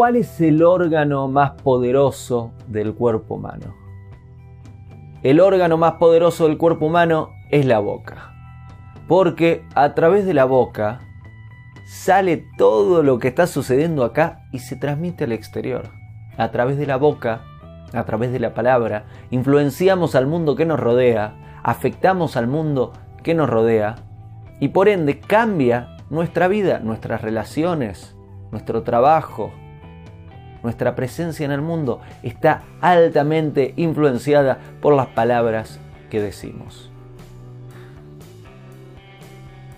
¿Cuál es el órgano más poderoso del cuerpo humano? El órgano más poderoso del cuerpo humano es la boca. Porque a través de la boca sale todo lo que está sucediendo acá y se transmite al exterior. A través de la boca, a través de la palabra, influenciamos al mundo que nos rodea, afectamos al mundo que nos rodea y por ende cambia nuestra vida, nuestras relaciones, nuestro trabajo, nuestra presencia en el mundo está altamente influenciada por las palabras que decimos.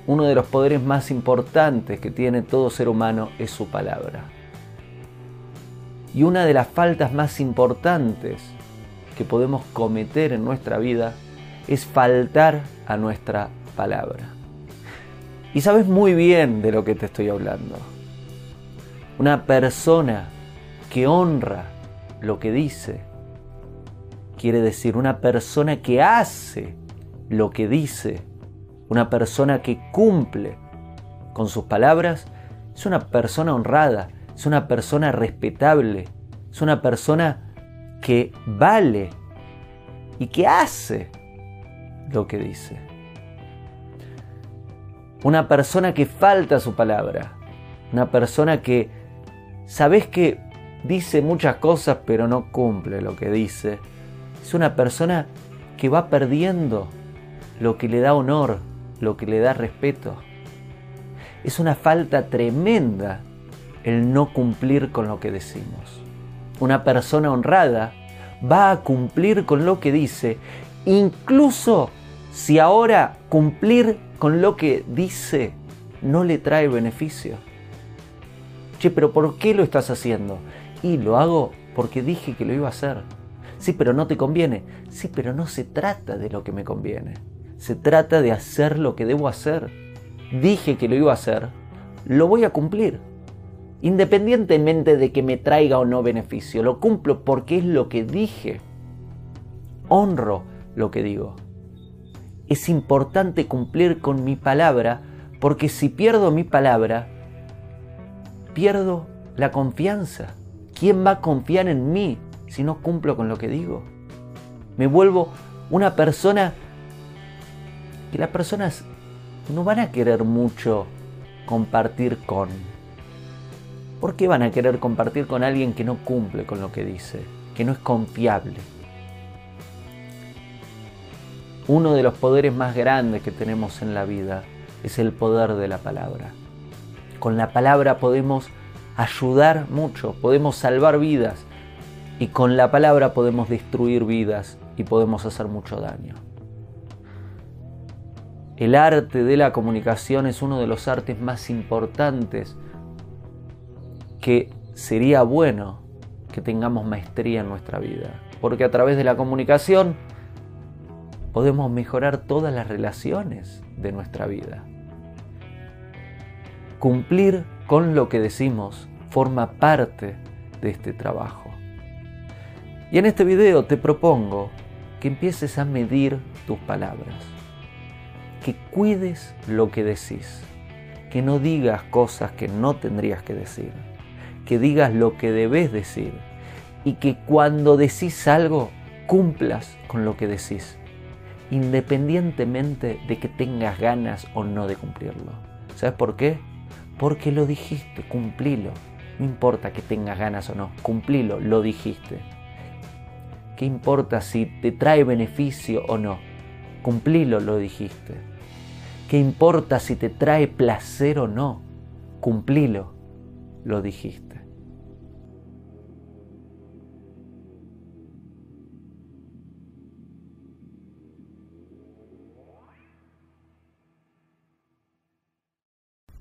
Uno de los poderes más importantes que tiene todo ser humano es su palabra. Y una de las faltas más importantes que podemos cometer en nuestra vida es faltar a nuestra palabra. Y sabes muy bien de lo que te estoy hablando. Una persona que honra lo que dice, quiere decir una persona que hace lo que dice, una persona que cumple con sus palabras, es una persona honrada, es una persona respetable, es una persona que vale y que hace lo que dice. Una persona que falta su palabra, una persona que sabes que dice muchas cosas pero no cumple lo que dice. Es una persona que va perdiendo lo que le da honor, lo que le da respeto. Es una falta tremenda el no cumplir con lo que decimos. Una persona honrada va a cumplir con lo que dice, incluso si ahora cumplir con lo que dice no le trae beneficio. Che, pero ¿por qué lo estás haciendo? Y lo hago porque dije que lo iba a hacer. Sí, pero no te conviene. Sí, pero no se trata de lo que me conviene. Se trata de hacer lo que debo hacer. Dije que lo iba a hacer. Lo voy a cumplir. Independientemente de que me traiga o no beneficio. Lo cumplo porque es lo que dije. Honro lo que digo. Es importante cumplir con mi palabra porque si pierdo mi palabra, pierdo la confianza. ¿Quién va a confiar en mí si no cumplo con lo que digo? Me vuelvo una persona que las personas no van a querer mucho compartir con. ¿Por qué van a querer compartir con alguien que no cumple con lo que dice, que no es confiable? Uno de los poderes más grandes que tenemos en la vida es el poder de la palabra. Con la palabra podemos ayudar mucho, podemos salvar vidas y con la palabra podemos destruir vidas y podemos hacer mucho daño. El arte de la comunicación es uno de los artes más importantes que sería bueno que tengamos maestría en nuestra vida, porque a través de la comunicación podemos mejorar todas las relaciones de nuestra vida. Cumplir con lo que decimos forma parte de este trabajo. Y en este video te propongo que empieces a medir tus palabras, que cuides lo que decís, que no digas cosas que no tendrías que decir, que digas lo que debes decir y que cuando decís algo cumplas con lo que decís, independientemente de que tengas ganas o no de cumplirlo. ¿Sabes por qué? Porque lo dijiste, cumplilo. No importa que tengas ganas o no, cumplilo, lo dijiste. ¿Qué importa si te trae beneficio o no? Cumplilo, lo dijiste. ¿Qué importa si te trae placer o no? Cumplilo, lo dijiste.